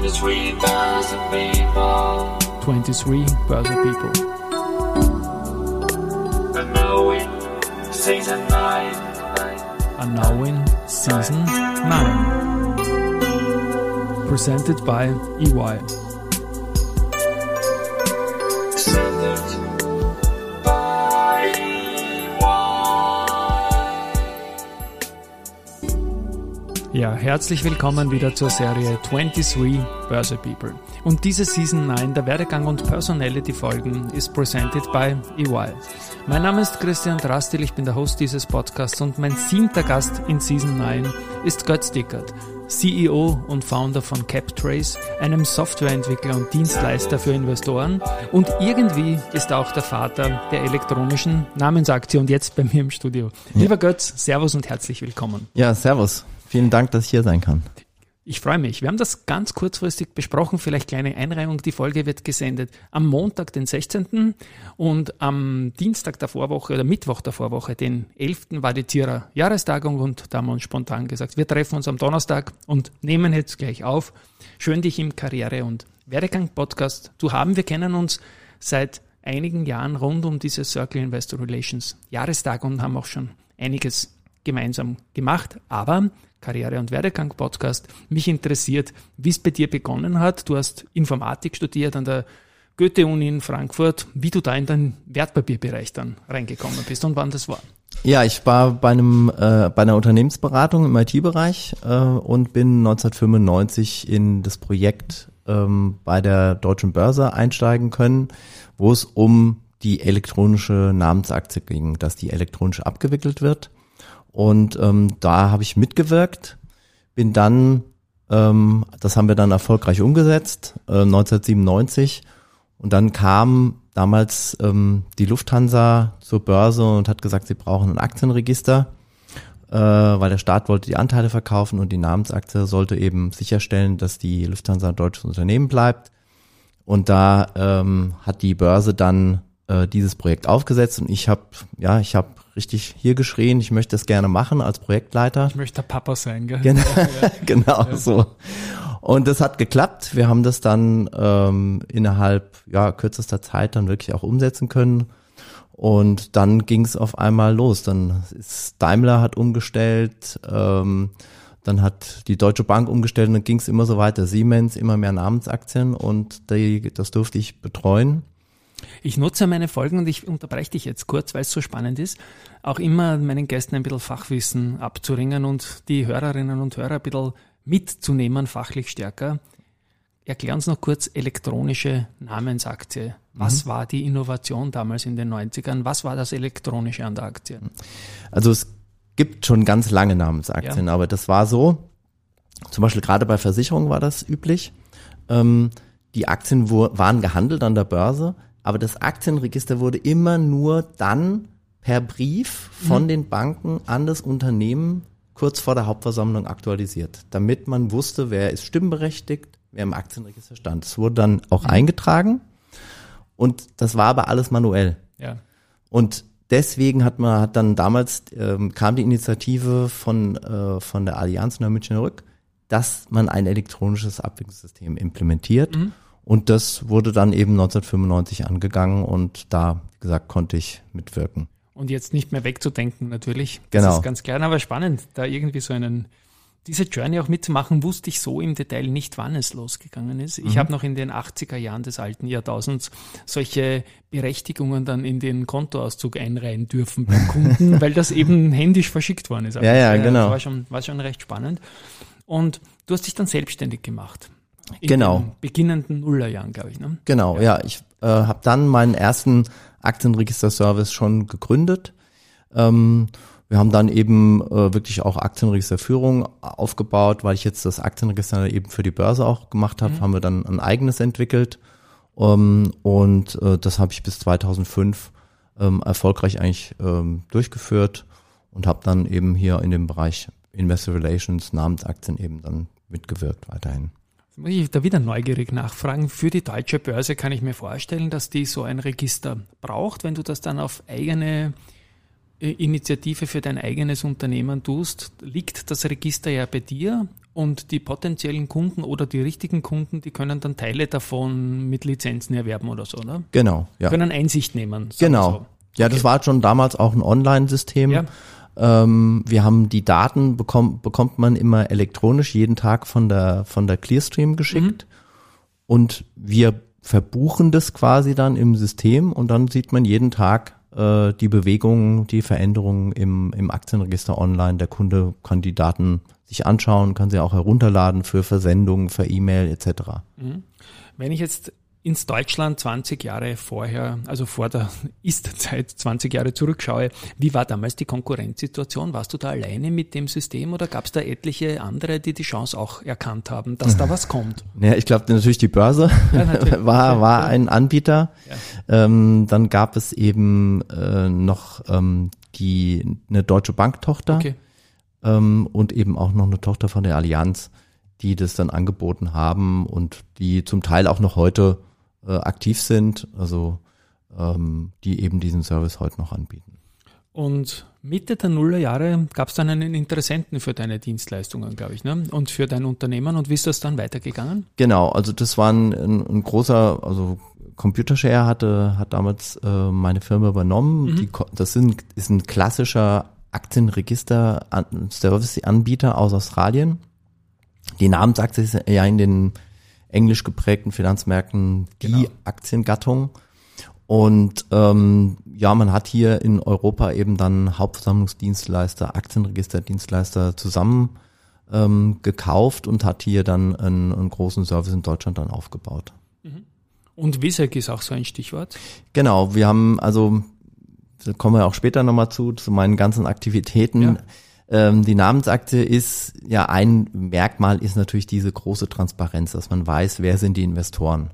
23 Börse People. 23 Börse People. And now in season 9. And now in season 9. Presented by E EY. Ja, herzlich willkommen wieder zur Serie 23 Börse People. Und diese Season 9 der Werdegang und Personality Folgen ist presented by EY. Mein Name ist Christian Drastil, ich bin der Host dieses Podcasts und mein siebter Gast in Season 9 ist Götz Dickert, CEO und Founder von CapTrace, einem Softwareentwickler und Dienstleister für Investoren und irgendwie ist er auch der Vater der elektronischen Namensaktie und jetzt bei mir im Studio. Lieber Götz, Servus und herzlich willkommen. Ja, servus. Vielen Dank, dass ich hier sein kann. Ich freue mich. Wir haben das ganz kurzfristig besprochen. Vielleicht kleine Einreihung. Die Folge wird gesendet am Montag, den 16. Und am Dienstag der Vorwoche oder Mittwoch der Vorwoche, den 11. war die Tierer Jahrestagung und da haben wir uns spontan gesagt, wir treffen uns am Donnerstag und nehmen jetzt gleich auf. Schön dich im Karriere- und Werdegang-Podcast zu haben. Wir kennen uns seit einigen Jahren rund um diese Circle Investor Relations Jahrestagung und haben auch schon einiges gemeinsam gemacht. Aber Karriere- und Werdegang-Podcast. Mich interessiert, wie es bei dir begonnen hat. Du hast Informatik studiert an der Goethe-Uni in Frankfurt, wie du da in den Wertpapierbereich dann reingekommen bist und wann das war. Ja, ich war bei einem äh, bei einer Unternehmensberatung im IT-Bereich äh, und bin 1995 in das Projekt ähm, bei der Deutschen Börse einsteigen können, wo es um die elektronische Namensaktie ging, dass die elektronisch abgewickelt wird. Und ähm, da habe ich mitgewirkt, bin dann, ähm, das haben wir dann erfolgreich umgesetzt, äh, 1997. Und dann kam damals ähm, die Lufthansa zur Börse und hat gesagt, sie brauchen ein Aktienregister, äh, weil der Staat wollte die Anteile verkaufen und die Namensaktie sollte eben sicherstellen, dass die Lufthansa ein deutsches Unternehmen bleibt. Und da ähm, hat die Börse dann äh, dieses Projekt aufgesetzt und ich habe ja, ich habe richtig hier geschrien, ich möchte das gerne machen als Projektleiter. Ich möchte Papa sein, gell? Genau, genau so. Und das hat geklappt. Wir haben das dann ähm, innerhalb ja, kürzester Zeit dann wirklich auch umsetzen können. Und dann ging es auf einmal los. Dann ist Daimler hat umgestellt, ähm, dann hat die Deutsche Bank umgestellt und dann ging es immer so weiter. Siemens, immer mehr Namensaktien und die, das durfte ich betreuen. Ich nutze meine Folgen und ich unterbreche dich jetzt kurz, weil es so spannend ist, auch immer meinen Gästen ein bisschen Fachwissen abzuringen und die Hörerinnen und Hörer ein bisschen mitzunehmen, fachlich stärker. Erklär uns noch kurz elektronische Namensaktie. Was war die Innovation damals in den 90ern? Was war das Elektronische an der Aktie? Also es gibt schon ganz lange Namensaktien, Ja. aber das war so, zum Beispiel gerade bei Versicherungen war das üblich. Ähm, die Aktien waren gehandelt an der Börse, aber das Aktienregister wurde immer nur dann per Brief von den Banken an das Unternehmen kurz vor der Hauptversammlung aktualisiert, damit man wusste, wer ist stimmberechtigt, wer im Aktienregister stand. Es wurde dann auch eingetragen und das war aber alles manuell. Ja. Und deswegen hat man hat dann damals ähm, kam die Initiative von äh, von der Allianz Münchner Rück, dass man ein elektronisches Abwicklungssystem implementiert. Und das wurde dann eben 1995 angegangen und da, wie gesagt, konnte ich mitwirken. Und jetzt nicht mehr wegzudenken, natürlich. Das Genau. ist ganz klar, aber spannend, da irgendwie so einen, diese Journey auch mitzumachen, wusste ich so im Detail nicht, wann es losgegangen ist. Ich habe noch in den 80er Jahren des alten Jahrtausends solche Berechtigungen dann in den Kontoauszug einreihen dürfen beim Kunden, weil das eben händisch verschickt worden ist. Ja, ja, Das genau. war schon, war schon recht spannend. Und du hast dich dann selbstständig gemacht. In Genau. den beginnenden Nullerjahren, glaube ich. Ne? Genau, ja, ich äh, habe dann meinen ersten Aktienregister-Service schon gegründet. Ähm, wir haben dann eben äh, wirklich auch Aktienregisterführung aufgebaut, weil ich jetzt das Aktienregister eben für die Börse auch gemacht habe, haben wir dann ein eigenes entwickelt. Ähm, und äh, das habe ich bis 2005 ähm, erfolgreich eigentlich ähm, durchgeführt und habe dann eben hier in dem Bereich Investor Relations, Namensaktien eben dann mitgewirkt weiterhin. Muss ich da wieder neugierig nachfragen. Für die deutsche Börse kann ich mir vorstellen, dass die so ein Register braucht, wenn du das dann auf eigene äh, Initiative für dein eigenes Unternehmen tust, liegt das Register ja bei dir und die potenziellen Kunden oder die richtigen Kunden, die können dann Teile davon mit Lizenzen erwerben oder so, ne? Genau, ja. Können Einsicht nehmen. Genau. so. Ja, das war schon damals auch ein Online-System. Ja. Ähm, wir haben die Daten bekommt, bekommt man immer elektronisch jeden Tag von der von der Clearstream geschickt und wir verbuchen das quasi dann im System und dann sieht man jeden Tag äh, die Bewegungen, die Veränderungen im, im Aktienregister online. Der Kunde kann die Daten sich anschauen, kann sie auch herunterladen für Versendungen, für E-Mail etc. Wenn ich jetzt ins Deutschland 20 Jahre vorher, also vor der Ist-Zeit 20 Jahre zurückschaue, wie war damals die Konkurrenzsituation? Warst du da alleine mit dem System oder gab es da etliche andere, die die Chance auch erkannt haben, dass da was kommt? Ja, ich glaube natürlich die Börse Ja, natürlich. war, war ein Anbieter. Ähm, dann gab es eben äh, noch ähm, die eine Deutsche Bank-Tochter Okay. ähm, und eben auch noch eine Tochter von der Allianz, die das dann angeboten haben und die zum Teil auch noch heute äh, aktiv sind, also ähm, die eben diesen Service heute noch anbieten. Und Mitte der Nullerjahre gab es dann einen Interessenten für deine Dienstleistungen, glaube ich, ne? Und für dein Unternehmen. Und wie ist das dann weitergegangen? Genau, also das war ein, ein, großer, also Computershare hatte, hat damals äh, meine Firma übernommen. Die, ko- das sind, ist ein klassischer Aktienregister-Service-Anbieter aus Australien. Die Namensaktie ist ja in den englisch geprägten Finanzmärkten die Genau. Aktiengattung. Und ähm, ja, man hat hier in Europa eben dann Hauptversammlungsdienstleister, Aktienregisterdienstleister zusammen ähm, gekauft und hat hier dann einen, einen großen Service in Deutschland dann aufgebaut. Und Wisek ist auch so ein Stichwort. Genau, wir haben also, da kommen wir auch später nochmal zu, zu meinen ganzen Aktivitäten. Ja. Ähm, die Namensakte ist, ja, ein Merkmal ist natürlich diese große Transparenz, dass man weiß, wer sind die Investoren.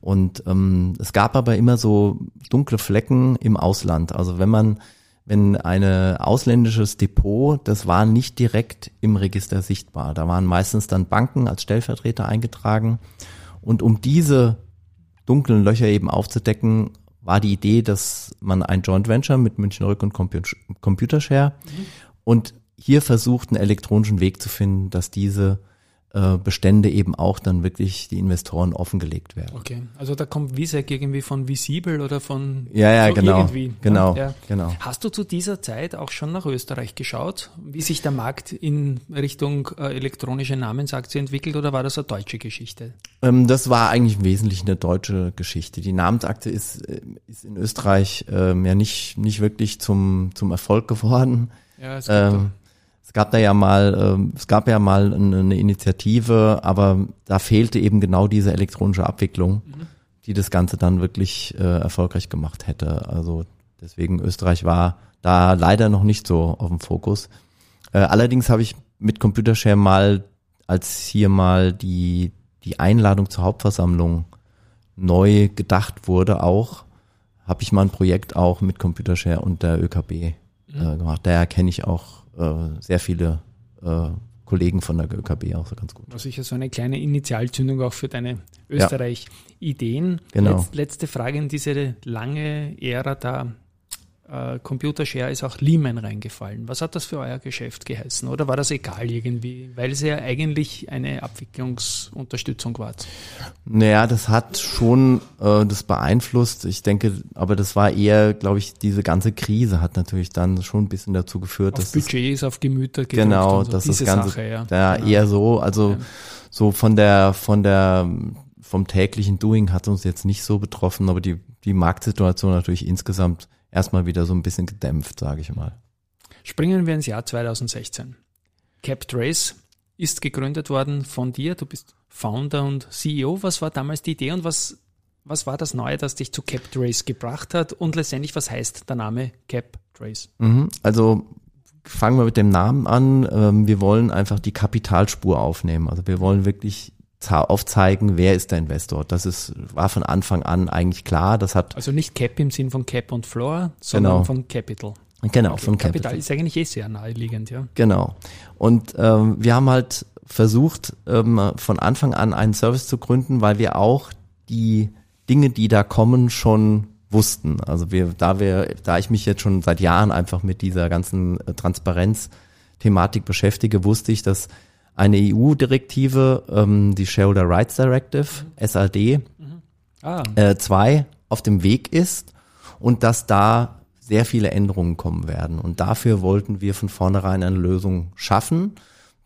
Und ähm, es gab aber immer so dunkle Flecken im Ausland. Also wenn man, wenn eine ausländisches Depot, das war nicht direkt im Register sichtbar. Da waren meistens dann Banken als Stellvertreter eingetragen. Und um diese dunklen Löcher eben aufzudecken, war die Idee, dass man ein Joint Venture mit München Rück und Compu- Computershare und hier versucht, einen elektronischen Weg zu finden, dass diese äh, Bestände eben auch dann wirklich die Investoren offengelegt werden. Okay. Also da kommt Wisek irgendwie von Visibel oder von Ja, ja, so genau. irgendwie. Genau, Ja. genau. Hast du zu dieser Zeit auch schon nach Österreich geschaut, wie sich der Markt in Richtung äh, elektronische Namensaktie entwickelt oder war das eine deutsche Geschichte? Ähm, das war eigentlich im Wesentlichen eine deutsche Geschichte. Die Namensakte ist, äh, ist in Österreich ähm, ja nicht, nicht wirklich zum, zum Erfolg geworden. Ja, es gibt Ähm, es gab da ja mal, ähm, es gab ja mal eine, Initiative, aber da fehlte eben genau diese elektronische Abwicklung, die das Ganze dann wirklich äh, erfolgreich gemacht hätte. Also deswegen Österreich war da leider noch nicht so auf dem Fokus. Äh, allerdings habe ich mit Computershare mal, als hier mal die die Einladung zur Hauptversammlung neu gedacht wurde, auch habe ich mal ein Projekt auch mit Computershare und der ÖKB äh, gemacht. Daher kenne ich auch äh, sehr viele äh, Kollegen von der ÖKB auch so ganz gut. war sicher so eine kleine Initialzündung auch für deine Österreich-Ideen. Genau. Letz, letzte Frage in diese lange Ära da. Äh, Computershare ist auch Lehman reingefallen. Was hat das für euer Geschäft geheißen? Oder war das egal irgendwie? Weil es ja eigentlich eine Abwicklungsunterstützung war. Naja, das hat schon äh, das beeinflusst. Ich denke, aber das war eher, glaube ich, diese ganze Krise hat natürlich dann schon ein bisschen dazu geführt, Auf dass das Budgets, auf Gemüter Genau, so. das diese ist Ganze, Sache, ja. ja, Genau. eher so, also Ja. so von der, von der, vom täglichen Doing hat uns jetzt nicht so betroffen, aber die, die Marktsituation natürlich insgesamt erstmal wieder so ein bisschen gedämpft, sage ich mal. Springen wir ins Jahr 2016. CapTrace ist gegründet worden von dir. Du bist Founder und CEO. Was war damals die Idee und was, was war das Neue, das dich zu CapTrace gebracht hat? Und letztendlich, was heißt der Name CapTrace? Mhm. Also fangen wir mit dem Namen an. Ähm, wir wollen einfach die Kapitalspur aufnehmen. Also wir wollen wirklich aufzeigen, wer ist der Investor. Das ist, war von Anfang an eigentlich klar. Das hat, Also nicht Cap im Sinn von Cap und Floor, sondern Genau. von Capital. genau, von Kapital Capital. ist eigentlich eh sehr naheliegend, ja. Genau. Und ähm, wir haben halt versucht, ähm, von Anfang an einen Service zu gründen, weil wir auch die Dinge, die da kommen, schon wussten. Also wir, da wir, da ich mich jetzt schon seit Jahren einfach mit dieser ganzen äh, Transparenz-Thematik beschäftige, wusste ich, dass eine EU-Direktive, ähm, die Shareholder Rights Directive, SRD, Ah, äh, 2 auf dem Weg ist und dass da sehr viele Änderungen kommen werden. Und dafür wollten wir von vornherein eine Lösung schaffen.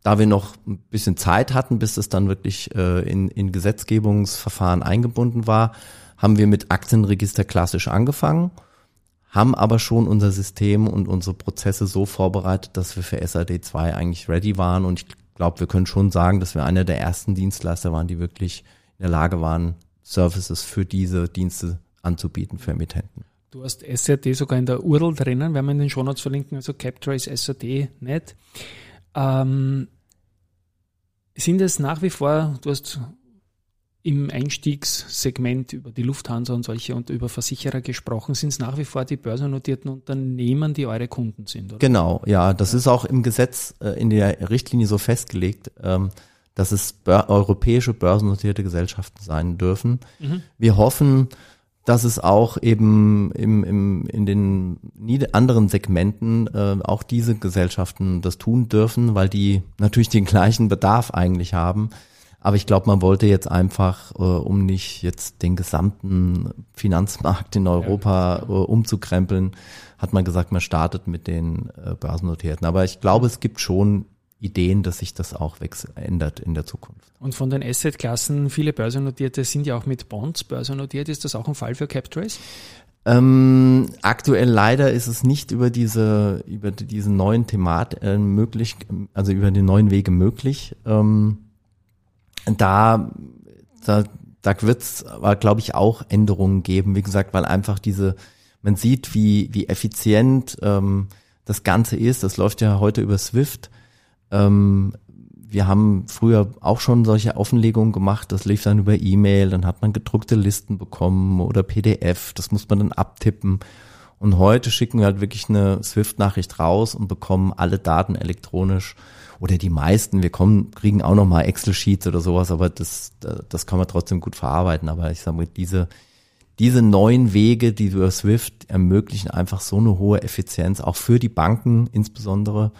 Da wir noch ein bisschen Zeit hatten, bis es dann wirklich äh, in, in Gesetzgebungsverfahren eingebunden war, haben wir mit Aktienregister klassisch angefangen, haben aber schon unser System und unsere Prozesse so vorbereitet, dass wir für SAD 2 eigentlich ready waren. Und ich glaube, wir können schon sagen, dass wir einer der ersten Dienstleister waren, die wirklich in der Lage waren, Services für diese Dienste anzubieten für Emittenten. du hast SRD sogar in der URL drinnen, werden wir in den Shownotes verlinken, also Captrace SRD nicht. Ähm, sind es nach wie vor, du hast im Einstiegssegment über die Lufthansa und solche und über Versicherer gesprochen, sind es nach wie vor die börsennotierten Unternehmen, die eure Kunden sind, oder? Genau, ja, das ist auch im Gesetz äh, in der Richtlinie so festgelegt, ähm, dass es europäische börsennotierte Gesellschaften sein dürfen. Mhm. Wir hoffen, dass es auch eben im, im, in den anderen Segmenten äh, auch diese Gesellschaften das tun dürfen, weil die natürlich den gleichen Bedarf eigentlich haben. Aber ich glaube, man wollte jetzt einfach, äh, um nicht jetzt den gesamten Finanzmarkt in Europa äh, umzukrempeln, hat man gesagt, man startet mit den äh, Börsennotierten. Aber ich glaube, es gibt schon Ideen, dass sich das auch ändert in der Zukunft. Und von den Asset-Klassen, viele börsennotierte sind ja auch mit Bonds börsennotiert. Ist das auch ein Fall für Captrace? Ähm, aktuell leider ist es nicht über diese über diesen neuen Themat äh, möglich, also über die neuen Wege möglich. Ähm, da da, da wird es glaube ich auch Änderungen geben. Wie gesagt, weil einfach diese man sieht, wie wie effizient ähm, das Ganze ist. Das läuft ja heute über Swift. Ähm, wir haben früher auch schon solche Offenlegungen gemacht, das lief dann über E-Mail, dann hat man gedruckte Listen bekommen oder PDF, das muss man dann abtippen. Und heute schicken wir halt wirklich eine Swift-Nachricht raus und bekommen alle Daten elektronisch oder die meisten. Wir kommen, kriegen auch nochmal Excel-Sheets oder sowas, aber das, das kann man trotzdem gut verarbeiten. Aber ich sage mal, diese, diese neuen Wege, die über Swift ermöglichen einfach so eine hohe Effizienz, auch für die Banken insbesondere,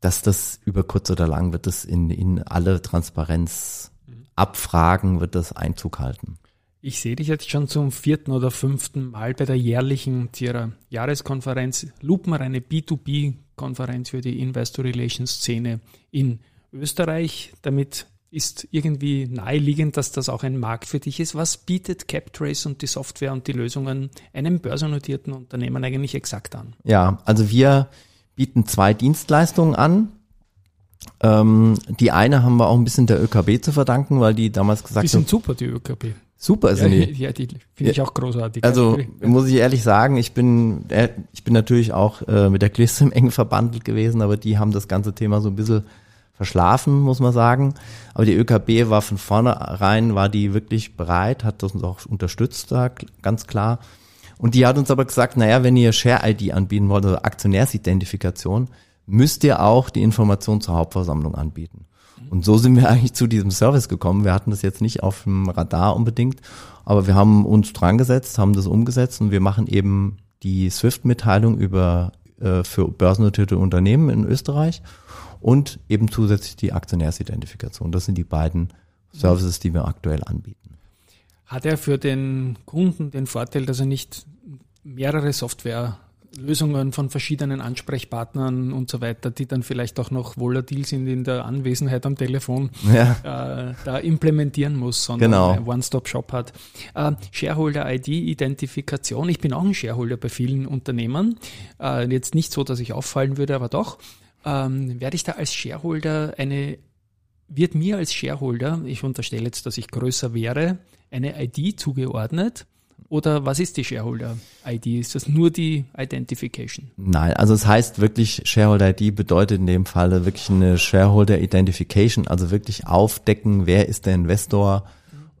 dass das über kurz oder lang wird das in, in alle Transparenz abfragen, wird das Einzug halten. Ich sehe dich jetzt schon zum vierten oder fünften Mal bei der jährlichen Tierer Jahreskonferenz. Lupmer, eine B2B-Konferenz für die Investor Relations Szene in Österreich. Damit ist irgendwie naheliegend, dass das auch ein Markt für dich ist. Was bietet CapTrace und die Software und die Lösungen einem börsennotierten Unternehmen eigentlich exakt an? Ja, also wir bieten zwei Dienstleistungen an. Ähm, die eine haben wir auch ein bisschen der ÖKB zu verdanken, weil die damals gesagt Die haben, sind super, die ÖKB. Super Ja, sind die. ja, die finde ich auch großartig. Also muss ich ehrlich sagen, ich bin, äh, ich bin natürlich auch äh, mit der Glissim eng verbandelt gewesen, aber die haben das ganze Thema so ein bisschen verschlafen, muss man sagen. Aber die ÖKB war von vornherein, war die wirklich bereit, hat das uns auch unterstützt, da, ganz klar. Und die hat uns aber gesagt, naja, wenn ihr Share-ID anbieten wollt, also Aktionärsidentifikation, müsst ihr auch die Information zur Hauptversammlung anbieten. Und so sind wir eigentlich zu diesem Service gekommen. Wir hatten das jetzt nicht auf dem Radar unbedingt, aber wir haben uns dran gesetzt, haben das umgesetzt und wir machen eben die SWIFT-Mitteilung über äh, für börsennotierte Unternehmen in Österreich und eben zusätzlich die Aktionärsidentifikation. Das sind die beiden Services, die wir aktuell anbieten. Hat er für den Kunden den Vorteil, dass er nicht mehrere Softwarelösungen von verschiedenen Ansprechpartnern und so weiter, die dann vielleicht auch noch volatil sind in der Anwesenheit am Telefon, Ja, äh, da implementieren muss, sondern Genau. ein One-Stop-Shop hat. Äh, Shareholder-ID-Identifikation. Ich bin auch ein Shareholder bei vielen Unternehmen. Äh, jetzt nicht so, dass ich auffallen würde, aber doch. Ähm, werde ich da als Shareholder eine wird mir als Shareholder, ich unterstelle jetzt, dass ich größer wäre, eine ID zugeordnet? Oder was ist die Shareholder-ID? Ist das nur die Identification? Nein, also es heißt wirklich, Shareholder ID bedeutet in dem Falle wirklich eine Shareholder Identification, also wirklich aufdecken, wer ist der Investor,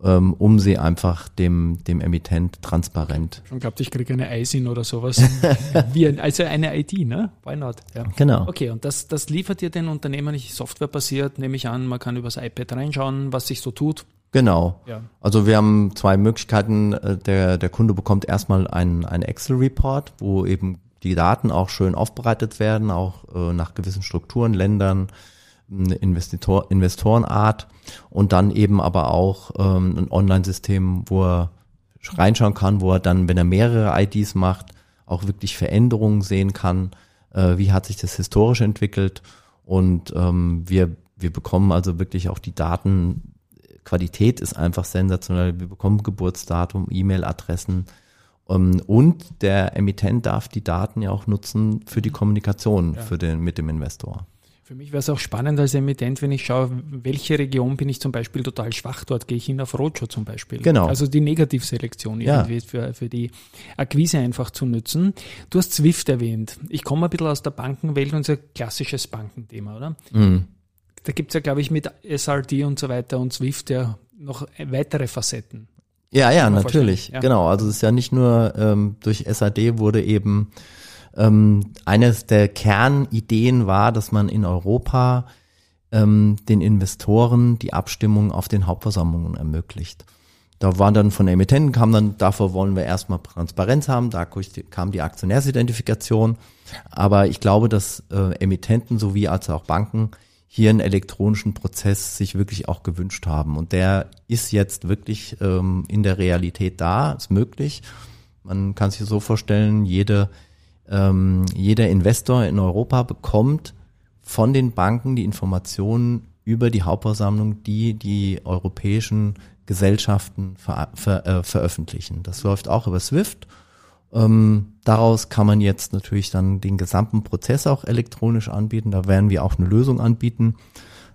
ähm, um sie einfach dem, dem Emittent transparent. Schon glaubt, ich kriege eine ISIN oder sowas. Wie ein, also eine ID, ne? Why not? Ja. Genau. Okay, und das, das liefert ihr den Unternehmen nicht softwarebasiert, nehme ich an, man kann übers iPad reinschauen, was sich so tut. Genau. Ja. Also wir haben zwei Möglichkeiten. Äh, Der, der Kunde bekommt erstmal einen, einen Excel-Report, wo eben die Daten auch schön aufbereitet werden, auch äh, nach gewissen Strukturen, Ländern, Investitor, Investorenart und dann eben aber auch ähm, ein Online-System, wo er reinschauen kann, wo er dann, wenn er mehrere IDs macht, auch wirklich Veränderungen sehen kann, äh, wie hat sich das historisch entwickelt und ähm, wir, wir bekommen also wirklich auch die Daten, Qualität ist einfach sensationell, wir bekommen Geburtsdatum, E-Mail-Adressen, ähm, und der Emittent darf die Daten ja auch nutzen für die Kommunikation Ja. für den, mit dem Investor. Für mich wäre es auch spannend als Emittent, wenn ich schaue, welche Region bin ich zum Beispiel total schwach, dort gehe ich hin auf Roadshow zum Beispiel. Genau. Also die Negativselektion Ja. irgendwie für, für die Akquise einfach zu nutzen. Du hast Swift erwähnt. Ich komme ein bisschen aus der Bankenwelt und so klassisches Bankenthema, oder? Mhm. Da gibt's ja, glaube ich, mit SRD und so weiter und Swift ja noch weitere Facetten. Ja, ja, natürlich. ja. Genau. Also es ist ja nicht nur ähm, durch SAD wurde eben ähm, eines der Kernideen war, dass man in Europa ähm, den Investoren die Abstimmung auf den Hauptversammlungen ermöglicht. Da waren dann von Emittenten kam dann, davor wollen wir erstmal Transparenz haben, da kam die Aktionärsidentifikation. Aber ich glaube, dass äh, Emittenten sowie als auch Banken hier einen elektronischen Prozess sich wirklich auch gewünscht haben. Und der ist jetzt wirklich ähm, in der Realität da, ist möglich. Man kann sich so vorstellen, jede, ähm, jeder Investor in Europa bekommt von den Banken die Informationen über die Hauptversammlung, die die europäischen Gesellschaften ver, ver, äh, veröffentlichen. Das läuft auch über SWIFT. Ähm, daraus kann man jetzt natürlich dann den gesamten Prozess auch elektronisch anbieten. Da werden wir auch eine Lösung anbieten,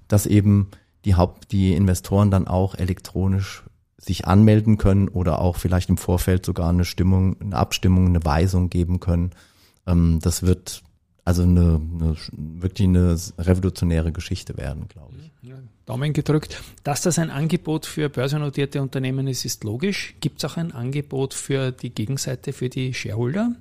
dass eben die Haupt, die Investoren dann auch elektronisch sich anmelden können oder auch vielleicht im Vorfeld sogar eine Stimmung, eine Abstimmung, eine Weisung geben können. Ähm, das wird also eine, eine wirklich eine revolutionäre Geschichte werden, glaube ich. Daumen gedrückt. Dass das ein Angebot für börsennotierte Unternehmen ist, ist logisch. Gibt es auch ein Angebot für die Gegenseite, für die Shareholder?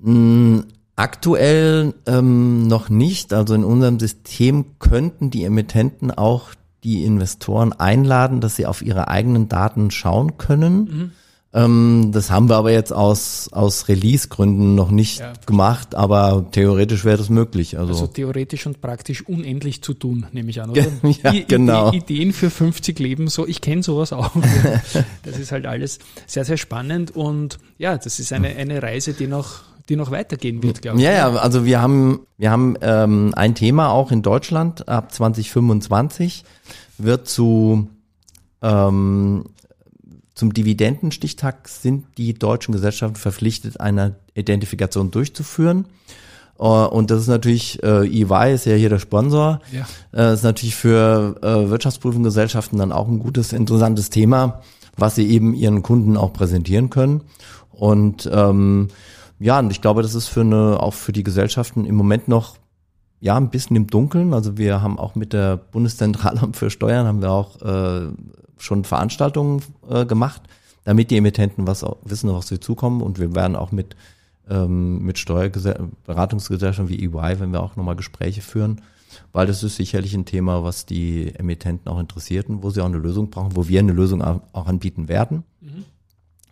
Mm, Aktuell ähm, noch nicht. Also in unserem System könnten die Emittenten auch die Investoren einladen, dass sie auf ihre eigenen Daten schauen können. Ähm, das haben wir aber jetzt aus, aus Release-Gründen noch nicht Ja. gemacht, aber theoretisch wäre das möglich. Also, Also theoretisch und praktisch unendlich zu tun, nehme ich an, oder? Ja, I- genau. Ide- Ideen für 50 Leben, so, ich kenne sowas auch. Das ist halt alles sehr, sehr spannend und ja, das ist eine, eine Reise, die noch, die noch weitergehen wird, glaube ich. Ja, ja, also wir haben, wir haben ähm, ein Thema auch in Deutschland ab 2025 wird zu ähm, zum Dividendenstichtag sind die deutschen Gesellschaften verpflichtet, eine Identifikation durchzuführen. Äh, Und das ist natürlich, äh, EY ist ja hier der Sponsor. Ja. Äh, ist natürlich für äh, Wirtschaftsprüfungsgesellschaften dann auch ein gutes, interessantes Thema, was sie eben ihren Kunden auch präsentieren können. Und ähm, ja, und ich glaube, das ist für eine, auch für die Gesellschaften im Moment noch ja ein bisschen im Dunkeln. Also wir haben auch mit der Bundeszentralamt für Steuern haben wir auch äh, schon Veranstaltungen äh, gemacht, damit die Emittenten was wissen, was sie zukommen. Und wir werden auch mit ähm, mit Steuerberatungsgesellschaften wie EY, wenn wir auch nochmal Gespräche führen, weil das ist sicherlich ein Thema, was die Emittenten auch interessiert und wo sie auch eine Lösung brauchen, wo wir eine Lösung auch anbieten werden.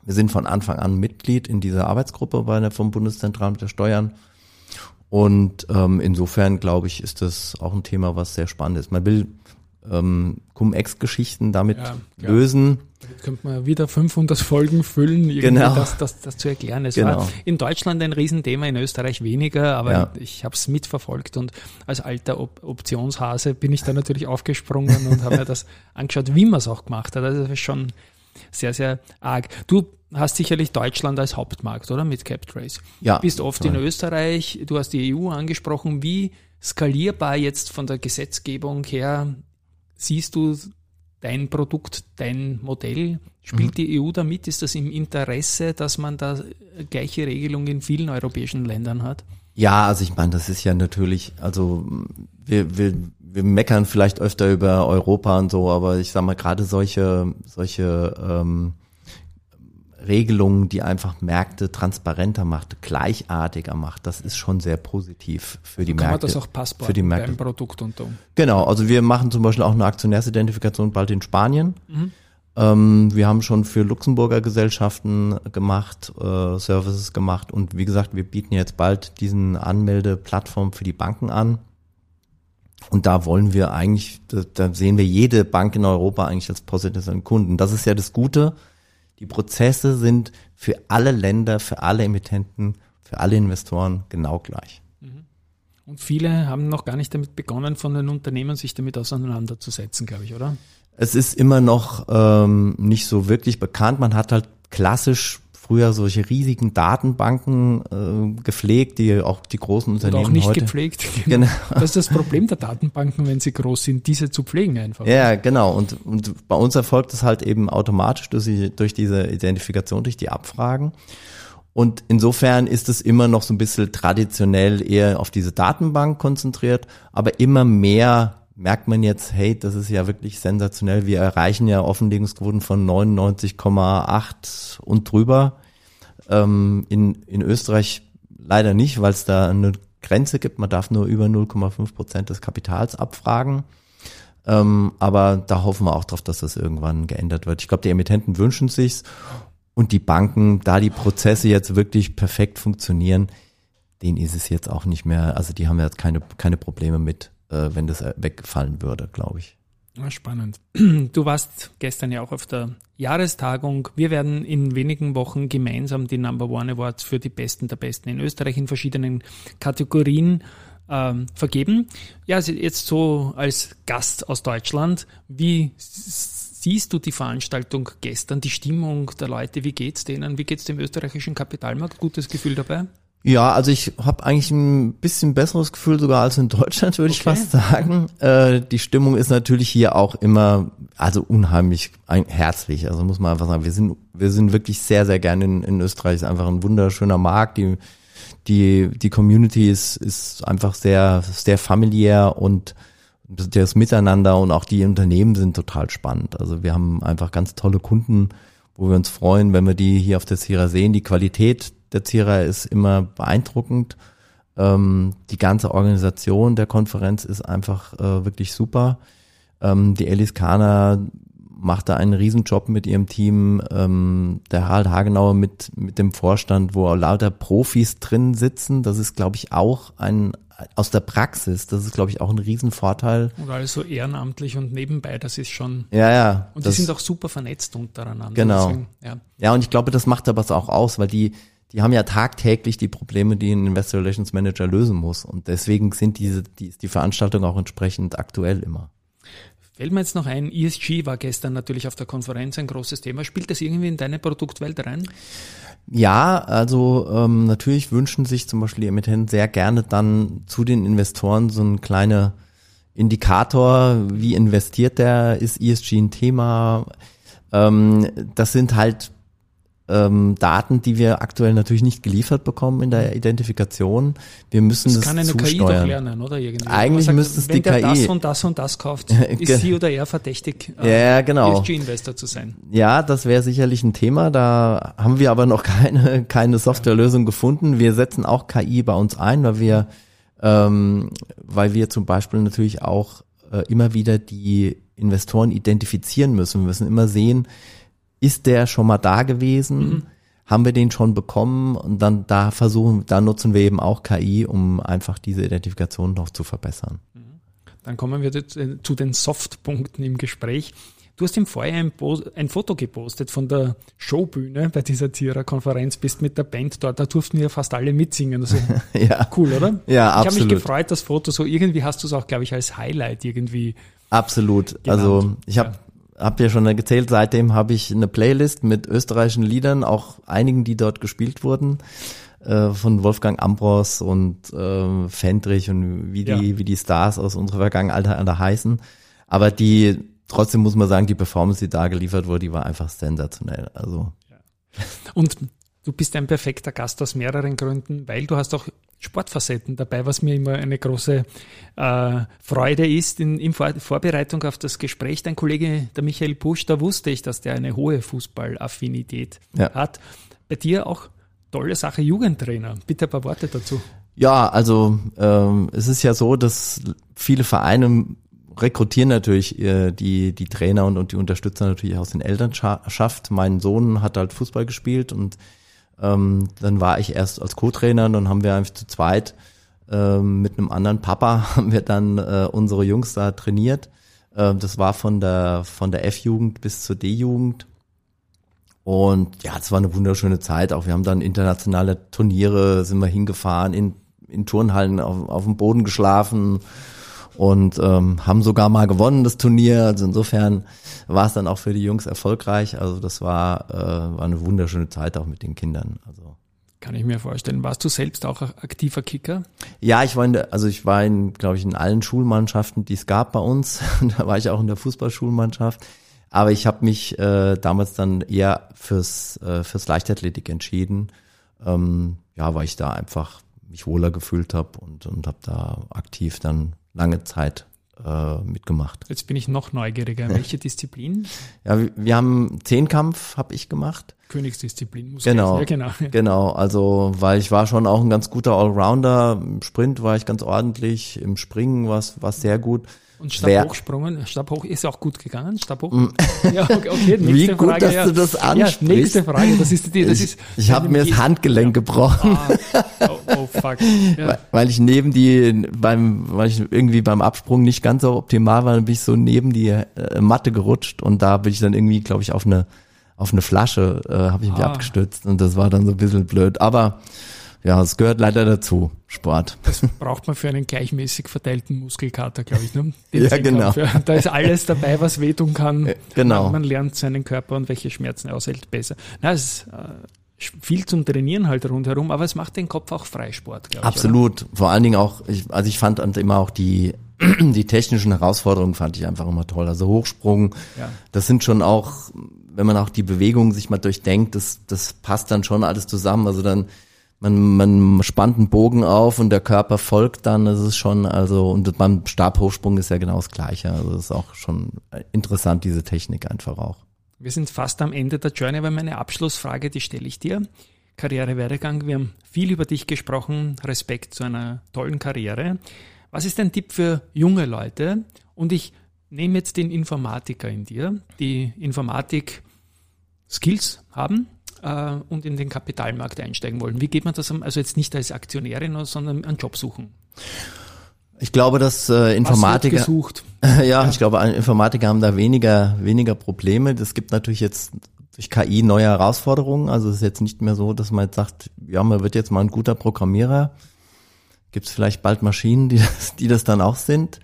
Wir sind von Anfang an Mitglied in dieser Arbeitsgruppe bei der vom Bundeszentralamt der Steuern. Und ähm, insofern glaube ich, ist das auch ein Thema, was sehr spannend ist. Man will ähm, Cum-Ex-Geschichten damit Ja, lösen. Damit könnte man wieder 500 Folgen füllen, irgendwie Genau. das, das, das zu erklären. Es Genau. war in Deutschland ein Riesenthema, in Österreich weniger, aber Ja. ich habe es mitverfolgt und als alter Op Optionshase bin ich da natürlich aufgesprungen und habe mir das angeschaut, wie man es auch gemacht hat. Also das ist schon sehr, sehr arg. Du hast sicherlich Deutschland als Hauptmarkt, oder? Mit CapTrace. Ja, Bist oft in Österreich, du hast die EU angesprochen. Wie skalierbar jetzt von der Gesetzgebung her siehst du dein Produkt, dein Modell? Spielt die EU damit? Ist das im Interesse, dass man da gleiche Regelungen in vielen europäischen Ländern hat? Ja, also ich meine, das ist ja natürlich, also wir, wir, wir meckern vielleicht öfter über Europa und so, aber ich sag mal, gerade solche, solche ähm, Regelungen, die einfach Märkte transparenter macht, gleichartiger macht, das ist schon sehr positiv für die Kann man Märkte. das auch passbar für die Märkte. beim Produkt und so? Genau, also wir machen zum Beispiel auch eine Aktionärsidentifikation bald in Spanien. Mhm. Ähm, wir haben schon für Luxemburger Gesellschaften gemacht, äh, Services gemacht und wie gesagt, wir bieten jetzt bald diesen Anmeldeplattform für die Banken an. Und da wollen wir eigentlich, da, da sehen wir jede Bank in Europa eigentlich als potenziellen Kunden. Das ist ja das Gute. Die Prozesse sind für alle Länder, für alle Emittenten, für alle Investoren genau gleich. Und viele haben noch gar nicht damit begonnen, von den Unternehmen sich damit auseinanderzusetzen, glaube ich, oder? Es ist immer noch ähm, nicht so wirklich bekannt. Man hat halt klassisch früher solche riesigen Datenbanken äh, gepflegt, die auch die großen Unternehmen auch nicht heute. gepflegt. Genau. Das ist das Problem der Datenbanken, wenn sie groß sind, diese zu pflegen einfach. Ja, genau. Und, und bei uns erfolgt es halt eben automatisch durch, die, durch diese Identifikation, durch die Abfragen. Und insofern ist es immer noch so ein bisschen traditionell eher auf diese Datenbank konzentriert, aber immer mehr merkt man jetzt, hey, das ist ja wirklich sensationell. Wir erreichen ja Offenlegungsquoten von 99,8 und drüber. Ähm, in, in Österreich leider nicht, weil es da eine Grenze gibt. Man darf nur über 0,5 Prozent des Kapitals abfragen. Ähm, aber da hoffen wir auch drauf, dass das irgendwann geändert wird. Ich glaube, die Emittenten wünschen sich's und die Banken, da die Prozesse jetzt wirklich perfekt funktionieren, denen ist es jetzt auch nicht mehr, also die haben jetzt keine, keine Probleme mit, wenn das äh, weggefallen würde, glaube ich. Ja, spannend. Du warst gestern ja auch auf der Jahrestagung. Wir werden in wenigen Wochen gemeinsam die Number One Awards für die Besten der Besten in Österreich in verschiedenen Kategorien ähm, vergeben. Ja, also jetzt so als Gast aus Deutschland, wie siehst du die Veranstaltung gestern, die Stimmung der Leute, wie geht's denen, wie geht's dem österreichischen Kapitalmarkt? Gutes Gefühl dabei? Ja, also ich habe eigentlich ein bisschen besseres Gefühl sogar als in Deutschland, würde ich Okay. fast sagen. Äh, die Stimmung ist natürlich hier auch immer, also unheimlich ein, herzlich. Also muss man einfach sagen, wir sind, wir sind wirklich sehr, sehr gerne in, in Österreich. Ist einfach ein wunderschöner Markt. Die, die, die Community ist, ist einfach sehr, sehr familiär und das Miteinander und auch die Unternehmen sind total spannend. Also wir haben einfach ganz tolle Kunden, wo wir uns freuen, wenn wir die hier auf der Zierer sehen. Die Qualität der Zierer ist immer beeindruckend. Ähm, die ganze Organisation der Konferenz ist einfach äh, wirklich super. Ähm, die Alice Kahner macht da einen Riesenjob mit ihrem Team. Ähm, der Harald Hagenauer mit, mit dem Vorstand, wo lauter Profis drin sitzen. Das ist, glaube ich, auch ein aus der Praxis. Das ist, glaube ich, auch ein Riesenvorteil. Und alles so ehrenamtlich und nebenbei, das ist schon. Ja, ja. Und die sind auch super vernetzt untereinander. Genau. Deswegen, ja. Ja, und ich glaube, das macht aber auch aus, weil die, die haben ja tagtäglich die Probleme, die ein Investor Relations Manager lösen muss. Und deswegen sind diese, die, ist die Veranstaltung auch entsprechend aktuell immer. Fällt mir jetzt noch ein, ESG war gestern natürlich auf der Konferenz ein großes Thema. Spielt das irgendwie in deine Produktwelt rein? Ja, also ähm, natürlich wünschen sich zum Beispiel die Emittenten sehr gerne dann zu den Investoren so ein kleiner Indikator, wie investiert der, ist ESG ein Thema. Ähm, das sind halt ähm, Daten, die wir aktuell natürlich nicht geliefert bekommen in der Identifikation. Wir müssen Das das, kann eine KI doch zusteuern. lernen, oder? Irgendwie. Eigentlich Man müsste es wenn die der KI das und das und das kauft, ist sie oder er verdächtig, Ja, genau. ESG-Investor zu sein. Ja, das wäre sicherlich ein Thema. Da haben wir aber noch keine, keine Softwarelösung gefunden. Wir setzen auch KI bei uns ein, weil wir, ähm, weil wir zum Beispiel natürlich auch äh, immer wieder die Investoren identifizieren müssen. Wir müssen immer sehen, ist der schon mal da gewesen? Haben wir den schon bekommen? Und dann da versuchen, da nutzen wir eben auch KI, um einfach diese Identifikation noch zu verbessern. Dann kommen wir äh, zu den Softpunkten im Gespräch. Du hast im Vorjahr ein, ein Foto gepostet von der Showbühne bei dieser Zierer-Konferenz, bist mit der Band dort, da durften wir fast alle mitsingen. Also Ja, cool, oder? Ja, Ich habe mich absolut. gefreut, das Foto so irgendwie hast du es auch, glaube ich, als Highlight irgendwie. Absolut. genannt. Also ich habe hab ja schon gezählt, seitdem habe ich eine Playlist mit österreichischen Liedern, auch einigen, die dort gespielt wurden, äh, von Wolfgang Ambros und äh, Fendrich und wie die, Ja. wie die Stars aus unserer Vergangenheit alle heißen. Aber die, trotzdem muss man sagen, die Performance, die da geliefert wurde, die war einfach sensationell. Also Und du bist ein perfekter Gast aus mehreren Gründen, weil du hast auch Sportfacetten dabei, was mir immer eine große äh, Freude ist. In, in Vor Vorbereitung auf das Gespräch, dein Kollege, der Michael Pusch, da wusste ich, dass der eine hohe Fußballaffinität Ja. hat. Bei dir auch tolle Sache, Jugendtrainer. Bitte ein paar Worte dazu. Ja, also ähm, es ist ja so, dass viele Vereine rekrutieren natürlich äh, die, die Trainer und, und die Unterstützer natürlich aus den Elternschaft. Mein Sohn hat halt Fußball gespielt und ähm, dann war ich erst als Co-Trainer und dann haben wir einfach zu zweit Ähm, mit einem anderen Papa haben wir dann äh, unsere Jungs da trainiert. Ähm, das war von der, von der F-Jugend bis zur D-Jugend. Und ja, es war eine wunderschöne Zeit. Auch wir haben dann internationale Turniere, sind wir hingefahren, in, in Turnhallen auf, auf dem Boden geschlafen und ähm, haben sogar mal gewonnen das Turnier. Also insofern war es dann auch für die Jungs erfolgreich. Also das war, äh, war eine wunderschöne Zeit auch mit den Kindern. Also kann ich mir vorstellen. Warst du selbst auch aktiver Kicker? Ja, ich war in der, also ich war in, glaube ich, in allen Schulmannschaften, die es gab bei uns. da war ich auch in der Fußballschulmannschaft. Aber ich habe mich äh, damals dann eher fürs, äh, fürs Leichtathletik entschieden. Ähm, ja, weil ich da einfach mich wohler gefühlt habe und, und habe da aktiv dann lange Zeit äh, mitgemacht. Jetzt bin ich noch neugieriger. Welche Disziplin? Ja, wir, haben Zehnkampf, habe ich gemacht. Königsdisziplin. Muss genau, ja, genau, genau. Also weil ich war schon auch ein ganz guter Allrounder. Im Sprint war ich ganz ordentlich, im Springen war es sehr gut. Und Stabhochsprungen, Stabhoch ist auch gut gegangen, Stabhoch. Mm. ja, okay, okay Wie gut, Frage, dass ja. du das ansprichst. Ja, nächste Frage, das ist die, das ich, ist. Ich habe mir das Handgelenk ja. gebrochen. Ah. Oh, oh, fuck. Ja. Weil, weil ich neben die, beim, weil ich irgendwie beim Absprung nicht ganz so optimal war, dann bin ich so neben die äh, Matte gerutscht und da bin ich dann irgendwie, glaube ich, auf eine, auf eine Flasche, äh, habe ich mich ah. abgestützt und das war dann so ein bisschen blöd. Aber ja, es gehört leider dazu, Sport. Das braucht man für einen gleichmäßig verteilten Muskelkater, glaube ich. Ne? Den ja, genau. Da ist alles dabei, was wehtun kann. Äh, genau. Man, man, lernt seinen Körper und welche Schmerzen er aushält besser. Na, es ist äh, viel zum Trainieren halt rundherum, aber es macht den Kopf auch Freisport, glaube ich. Absolut. Oder? Vor allen Dingen auch, ich, also ich fand immer auch die die technischen Herausforderungen fand ich einfach immer toll. Also Hochsprung, ja. das sind schon auch, wenn man auch die Bewegungen sich mal durchdenkt, das, das passt dann schon alles zusammen. Also dann man, man spannt einen Bogen auf und der Körper folgt dann, das ist schon, also, und beim Stabhochsprung ist ja genau das Gleiche. Also das ist auch schon interessant, diese Technik einfach auch. Wir sind fast am Ende der Journey, aber meine Abschlussfrage, die stelle ich dir. Karrierewerdegang, wir haben viel über dich gesprochen, Respekt zu einer tollen Karriere. Was ist dein Tipp für junge Leute? Und ich nehme jetzt den Informatiker in dir, die Informatik Skills haben, äh, und in den Kapitalmarkt einsteigen wollen. Wie geht man das, also jetzt nicht als Aktionärin, sondern einen Job suchen? Ich glaube, dass äh, Informatiker gesucht. ja, ja, ich glaube, Informatiker haben da weniger weniger Probleme. Es gibt natürlich jetzt durch KI neue Herausforderungen. Also es ist jetzt nicht mehr so, dass man jetzt sagt, ja, man wird jetzt mal ein guter Programmierer. Gibt es vielleicht bald Maschinen, die das, die das dann auch sind.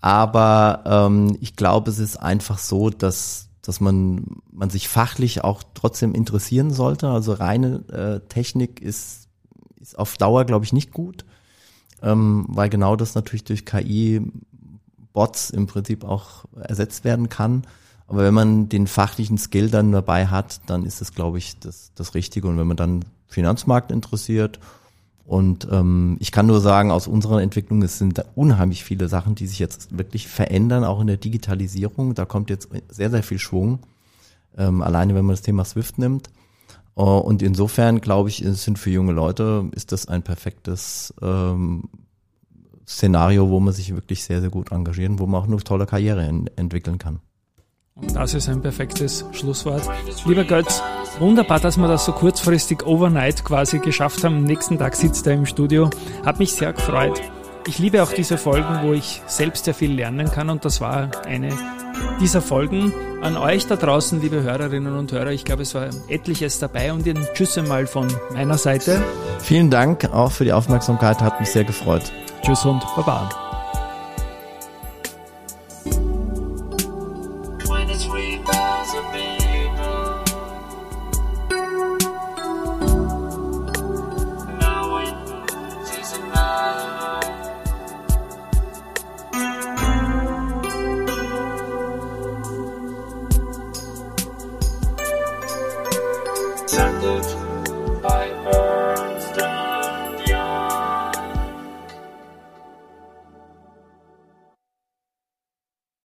Aber ähm, ich glaube, es ist einfach so, dass dass man, man sich fachlich auch trotzdem interessieren sollte. Also reine äh, Technik ist, ist auf Dauer, glaube ich, nicht gut, ähm, weil genau das natürlich durch KI Bots im Prinzip auch ersetzt werden kann. Aber wenn man den fachlichen Skill dann dabei hat, dann ist das, glaube ich, das, das Richtige. Und wenn man dann Finanzmarkt interessiert und ähm, ich kann nur sagen, aus unserer Entwicklung, es sind unheimlich viele Sachen, die sich jetzt wirklich verändern, auch in der Digitalisierung. Da kommt jetzt sehr, sehr viel Schwung. Ähm, alleine wenn man das Thema Swift nimmt. Uh, und insofern, glaube ich, sind für junge Leute, ist das ein perfektes ähm, Szenario, wo man sich wirklich sehr, sehr gut engagieren, wo man auch eine tolle Karriere entwickeln kann. Und das ist ein perfektes Schlusswort. Lieber Götz, wunderbar, dass wir das so kurzfristig overnight quasi geschafft haben. Am nächsten Tag sitzt er im Studio. Hat mich sehr gefreut. Ich liebe auch diese Folgen, wo ich selbst sehr viel lernen kann und das war eine dieser Folgen. An euch da draußen, liebe Hörerinnen und Hörer, ich glaube, es war etliches dabei und ein Tschüss einmal von meiner Seite. Vielen Dank auch für die Aufmerksamkeit, hat mich sehr gefreut. Tschüss und Baba.